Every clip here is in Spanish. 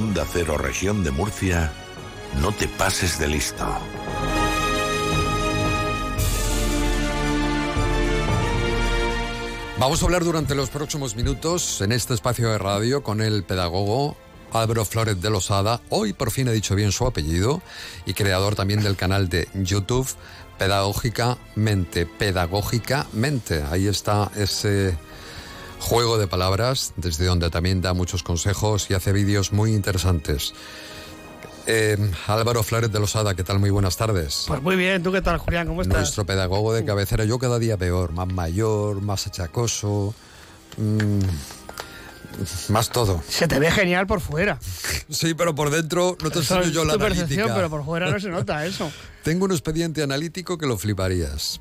Onda Cero Región de Murcia, no te pases de listo. Vamos a hablar durante los próximos minutos en este espacio de radio con el pedagogo Álvaro Flores de Losada, hoy por fin he dicho bien su apellido, y creador también del canal de YouTube Pedagógicamente, Pedagógicamente. Ahí está ese juego de palabras, desde donde también da muchos consejos y hace vídeos muy interesantes. Eh, Álvaro Flores de Losada, ¿qué tal? Muy buenas tardes. Pues muy bien, ¿tú qué tal, Julián? ¿Cómo estás? Nuestro pedagogo de cabecera, yo cada día peor, más mayor, más achacoso. Mm, más todo. Se te ve genial por fuera. Sí, pero por dentro no te Eso enseño yo la analítica. pero por fuera no se nota eso. Tengo un expediente analítico que lo fliparías.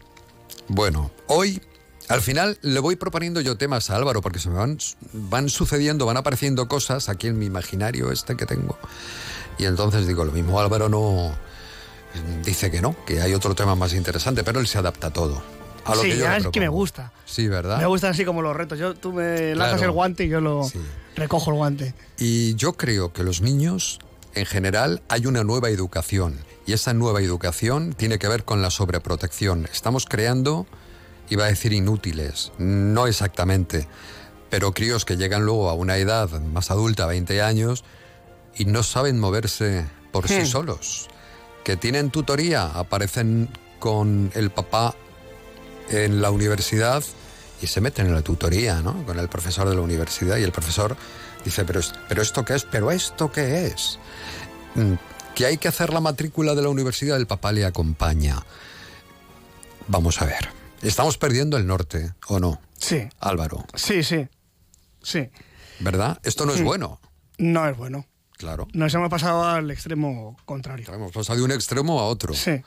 Bueno, hoy al final le voy proponiendo yo temas a Álvaro porque se me van, van sucediendo, van apareciendo cosas aquí en mi imaginario este que tengo. Y entonces digo, lo mismo Álvaro no dice que no, que hay otro tema más interesante, pero él se adapta a todo. A lo sí, que yo ya es que me gusta. Sí, ¿verdad? Me gustan así como los retos. Yo, tú me lanzas Claro. el guante y yo lo Sí. recojo el guante. Y yo creo que los niños, en general, hay una nueva educación. Y esa nueva educación tiene que ver con la sobreprotección. Estamos creando, iba a decir inútiles, no exactamente, pero críos que llegan luego a una edad más adulta, 20 años, y no saben moverse por sí Hmm. solos. Que tienen tutoría, aparecen con el papá en la universidad y se meten en la tutoría, ¿no? Con el profesor de la universidad y el profesor dice, pero, pero esto qué es, pero esto qué es. Mm, Que hay que hacer la matrícula de la universidad, el papá le acompaña. Vamos a ver. Estamos perdiendo el norte, ¿o no? Sí, Álvaro, sí, sí. Sí. ¿verdad? Esto no es bueno. No es bueno. Claro. Nos hemos pasado al extremo contrario. Hemos pasado de un extremo a otro. Sí.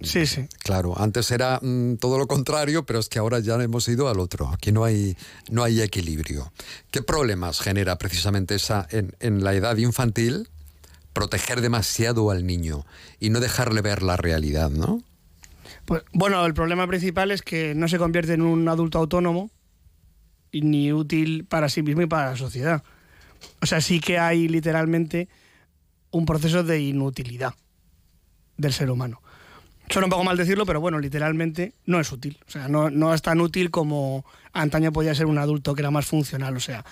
Sí, sí. Claro, antes era mm, todo lo contrario, pero es que ahora ya hemos ido al otro. Aquí no hay, no hay equilibrio. ¿Qué problemas genera precisamente esa en, en la edad infantil? Proteger demasiado al niño y no dejarle ver la realidad, ¿no? Pues, bueno, el problema principal es que no se convierte en un adulto autónomo ni útil para sí mismo y para la sociedad. O sea, sí que hay literalmente un proceso de inutilidad del ser humano. Suena un poco mal decirlo, pero bueno, literalmente no es útil. O sea, no, no es tan útil como antaño podía ser un adulto que era más funcional. O sea,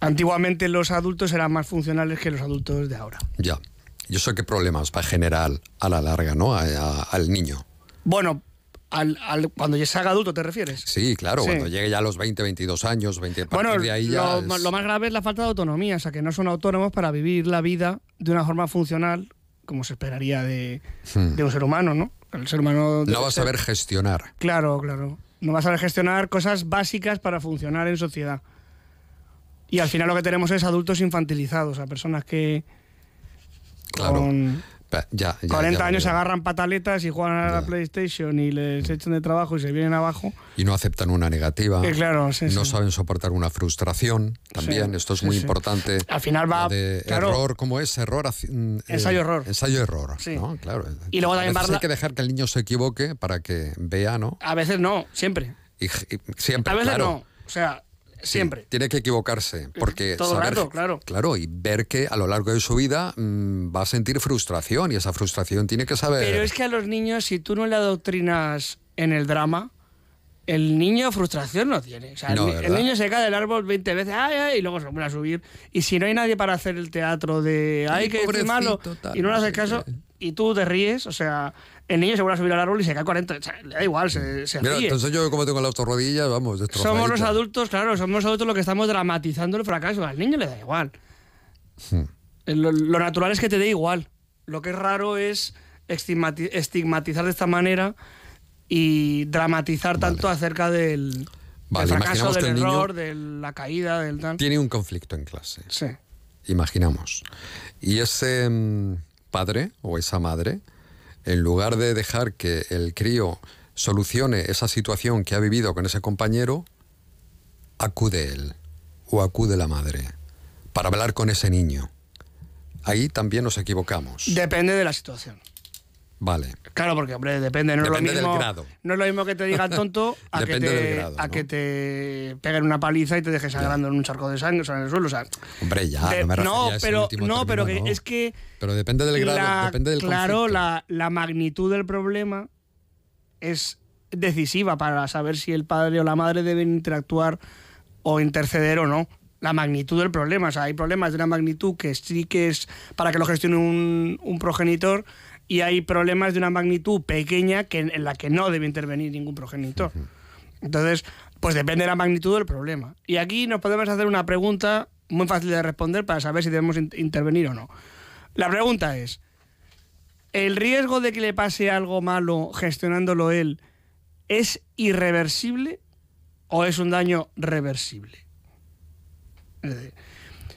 antiguamente los adultos eran más funcionales que los adultos de ahora. Ya. Yo sé qué problemas va a generar a la larga, ¿no? Al niño. Bueno, al, al- cuando ya se haga adulto, ¿te refieres? Sí, claro, Sí. cuando llegue ya a los 20, 22 años, 20, a partir Bueno, de ahí ya lo, es- lo más grave es la falta de autonomía, o sea, que no son autónomos para vivir la vida de una forma funcional, como se esperaría de, Hmm. de un ser humano, ¿no? El ser humano... no va a saber gestionar. Claro, claro. No va a saber gestionar cosas básicas para funcionar en sociedad. Y al final lo que tenemos es adultos infantilizados, a personas que Claro. con Ya, ya, 40 ya años se agarran pataletas y juegan a la. PlayStation y les echan de trabajo y se vienen abajo. y no aceptan una negativa. Eh, claro, sí, no sí. saben soportar una frustración. También, Sí, esto es muy importante. Al final va... De claro, error, ¿cómo es? Error. mm, eh, Ensayo-error. Ensayo-error. Sí. ¿no? Claro. Y luego también A veces hay que dejar que el niño se equivoque para que vea, ¿no? A veces no, siempre. Y, y siempre, A veces claro. no. O sea, Sí, siempre. tiene que equivocarse, porque Todo el saber- rato, claro. Claro, y ver que a lo largo de su vida mm, va a sentir frustración y esa frustración tiene que saber. Pero es que a los niños, si tú no le adoctrinas en el drama, el niño frustración no tiene. O sea, el niño se cae del árbol 20 veces ay, ay, y luego se vuelve a subir. Y si no hay nadie para hacer el teatro de ay, que es malo, tal, y no le haces caso. Y tú te ríes, o sea, el niño se vuelve a subir al árbol y se cae 40. O sea, le da igual, se, se Mira, ríe. entonces yo como tengo las rodillas, vamos, Somos los adultos, claro, somos los adultos los que estamos dramatizando el fracaso. Al niño le da igual. Hmm. Lo, lo natural es que te dé igual. Lo que es raro es estigmati- estigmatizar de esta manera y dramatizar tanto acerca del, Vale, del fracaso, del error, de la caída, del tal. Tiene un conflicto en clase. Sí. Imaginamos. Y ese mm, padre o esa madre, en lugar de dejar que el crío solucione esa situación que ha vivido con ese compañero, acude él o acude la madre para hablar con ese niño. Ahí también nos equivocamos. Depende de la situación. Vale. Claro, porque, hombre, depende. No, Depende es del lo mismo, grado. no es lo mismo que te digan tonto a, que del te, grado, a ¿no? que te peguen una paliza y te dejes sangrando en un charco de sangre, o sea, en el suelo. O sea, Hombre, ya, de- no me ese pero, no, pero que no. es que Pero depende del grado, la- depende del claro, la, la magnitud del problema es decisiva para saber si el padre o la madre deben interactuar o interceder o no. La magnitud del problema. O sea, hay problemas de una magnitud que sí que es para que lo gestione un, un progenitor y hay problemas de una magnitud pequeña que, en la que no debe intervenir ningún progenitor. Entonces, pues depende de la magnitud del problema. Y aquí nos podemos hacer una pregunta muy fácil de responder para saber si debemos in- intervenir o no. La pregunta es, ¿el riesgo de que le pase algo malo gestionándolo él es irreversible o es un daño reversible? Es decir,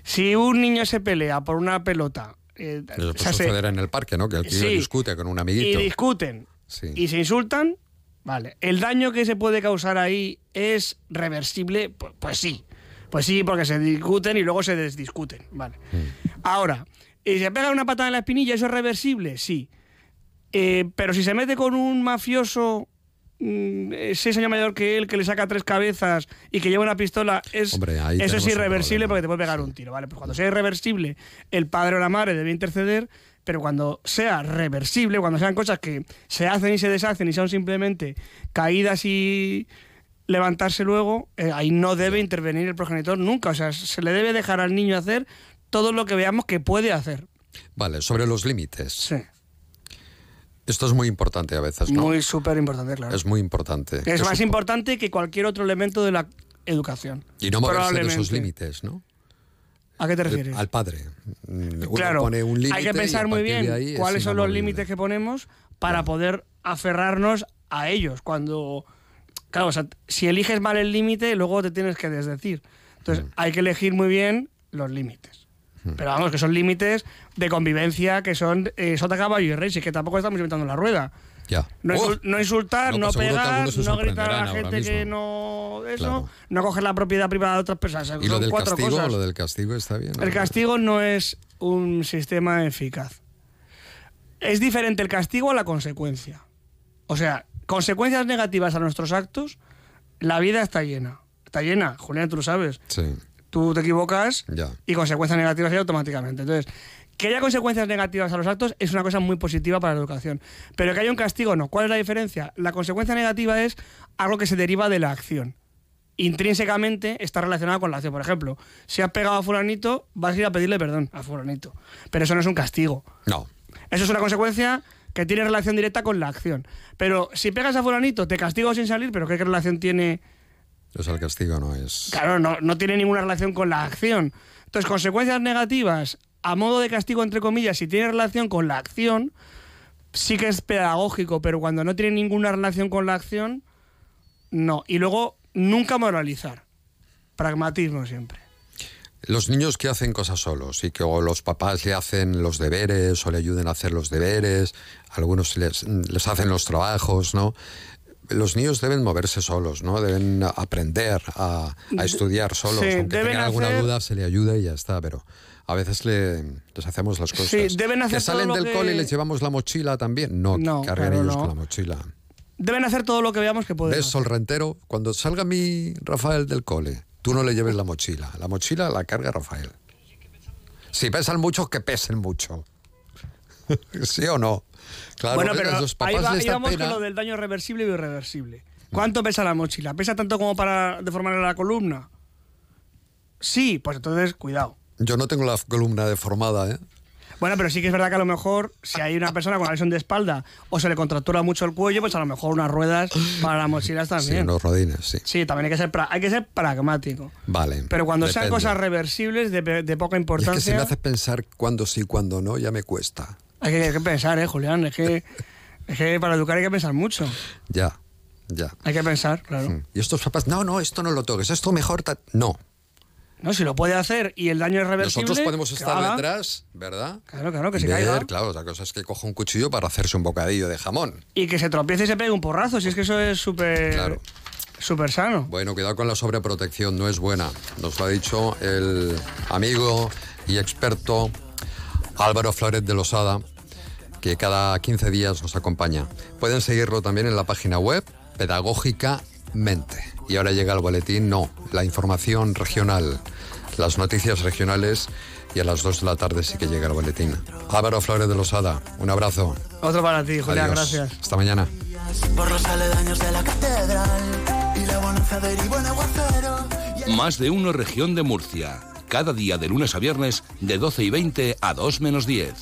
si un niño se pelea por una pelota, eh, puede suceder en el parque, ¿no? Que el tío Sí. discute con un y amiguito. discuten Sí. y se insultan, vale. ¿El daño que se puede causar ahí es reversible? Pu- Pues, sí. Pues sí, porque se discuten y luego se desdiscuten, vale. Ahora, ¿y se pega una patada en la espinilla, eso es reversible? Sí. Eh, pero si se mete con un mafioso mm, seis años mayor que él, que le saca tres cabezas y que lleva una pistola, es, Hombre, eso es irreversible porque te puede pegar un tiro, ¿vale? Pues cuando sea irreversible, el padre o la madre debe interceder, pero cuando sea reversible, cuando sean cosas que se hacen y se deshacen y son simplemente caídas y levantarse luego, eh, ahí no debe intervenir el progenitor nunca. O sea, se le debe dejar al niño hacer todo lo que veamos que puede hacer. Vale, sobre los límites. Sí. Esto es muy importante a veces, ¿no? Muy súper importante, claro. Es muy importante. Es más importante que cualquier otro elemento de la educación. Y no moverse de Probablemente. límites, ¿no? ¿A qué te El- refieres? al padre. Mm, Uno claro, pone un límite hay que pensar muy bien cuáles son los límites que ponemos para poder aferrarnos a ellos. Cuando, claro, o sea, si eliges mal el límite, luego te tienes que desdecir. Entonces, Mm. hay que elegir muy bien los límites. Pero vamos, que son límites de convivencia, que son eh, sota, caballo y rey, si es que tampoco estamos inventando la rueda. Ya. No, Oh, insul- no insultar, No, no, pues pegar, no gritar a la gente que no. Eso, Claro. no coger la propiedad privada de otras personas. ¿Y lo del castigo? cosas. Lo del castigo está bien. El castigo no es un sistema eficaz. Es diferente el castigo a la consecuencia. O sea, consecuencias negativas a nuestros actos, la vida está llena. Está llena, Julián, tú lo sabes. Sí, Tú te equivocas ya. y consecuencias negativas hay automáticamente. Entonces, que haya consecuencias negativas a los actos es una cosa muy positiva para la educación. Pero que haya un castigo, no. ¿Cuál es la diferencia? La consecuencia negativa es algo que se deriva de la acción. Intrínsecamente está relacionado con la acción. Por ejemplo, si has pegado a fulanito, vas a ir a pedirle perdón a fulanito. Pero eso no es un castigo. No. Eso es una consecuencia que tiene relación directa con la acción. Pero si pegas a fulanito, te castigo sin salir, pero ¿qué relación tiene O sea, el castigo no es. Claro, no, no tiene ninguna relación con la acción. Entonces, consecuencias negativas a modo de castigo, entre comillas, si tiene relación con la acción, sí que es pedagógico, pero cuando no tiene ninguna relación con la acción, no. Y luego, nunca moralizar. Pragmatismo siempre. Los niños que hacen cosas solos y que o los papás le hacen los deberes o le ayuden a hacer los deberes, algunos les, les hacen los trabajos, ¿no? Los niños deben moverse solos, ¿no? Deben aprender a, a estudiar solos. Sí, Aunque tengan alguna hacer- duda, se le ayuda y ya está, pero a veces le, les hacemos las cosas. Sí, deben hacer que salen del que- cole y les llevamos la mochila también. No, No, que carguen claro, ellos no. con la mochila. Deben hacer todo lo que veamos que pueden. ¿Ves. Sol Rentero? Cuando salga mi Rafael del cole, tú no le lleves la mochila. La mochila la carga Rafael. Si pesan mucho, que pesen mucho. ¿Sí o no? Claro, bueno, ¿ves? pero los ahí, papás va- les ahí vamos pena. con lo del daño reversible y irreversible. ¿Cuánto pesa la mochila? ¿Pesa tanto como para deformarle la columna? Sí, pues entonces cuidado. Yo no tengo la columna deformada, ¿eh? Bueno, pero sí que es verdad que a lo mejor si hay una persona con una lesión de espalda o se le contractura mucho el cuello, pues a lo mejor unas ruedas para las mochilas Sí, también. unos rodines, sí. Sí, también hay que ser, pra- hay que ser pragmático. Vale. Pero cuando sean depende. cosas reversibles de, poca Y es importancia, que si me hace pensar cuándo sí, cuándo no, ya me cuesta. Hay, que, hay que pensar, ¿eh, Julián? Es que, es que para educar hay que pensar mucho. Ya, ya. Hay que pensar, claro. Y estos papás, no, no, esto no lo toques, esto mejor. ta-". No. No, si lo puede hacer y el daño es reversible. Nosotros podemos estar haga. detrás, ¿verdad? Claro, claro, que se ver, caiga. Claro, otra cosa es que coja un cuchillo para hacerse un bocadillo de jamón. Y que se tropiece y se pegue un porrazo, si es que eso es súper Claro. súper sano. Bueno, cuidado con la sobreprotección, no es buena. Nos lo ha dicho el amigo y experto Álvaro Flores de Losada, que cada 15 días nos acompaña. Pueden seguirlo también en la página web pedagógicamente. Y ahora llega el boletín, no, la información regional, las noticias regionales y a las 2 de la tarde sí que llega el boletín. Álvaro Flores de Losada, un abrazo. Otro para ti, Julián, Adiós. gracias. Hasta mañana. por los aledaños de la catedral y la bonanza derivó en aguacero. Más de uno región de Murcia. Cada día de lunes a viernes de 12 y 20 a 2 menos 10.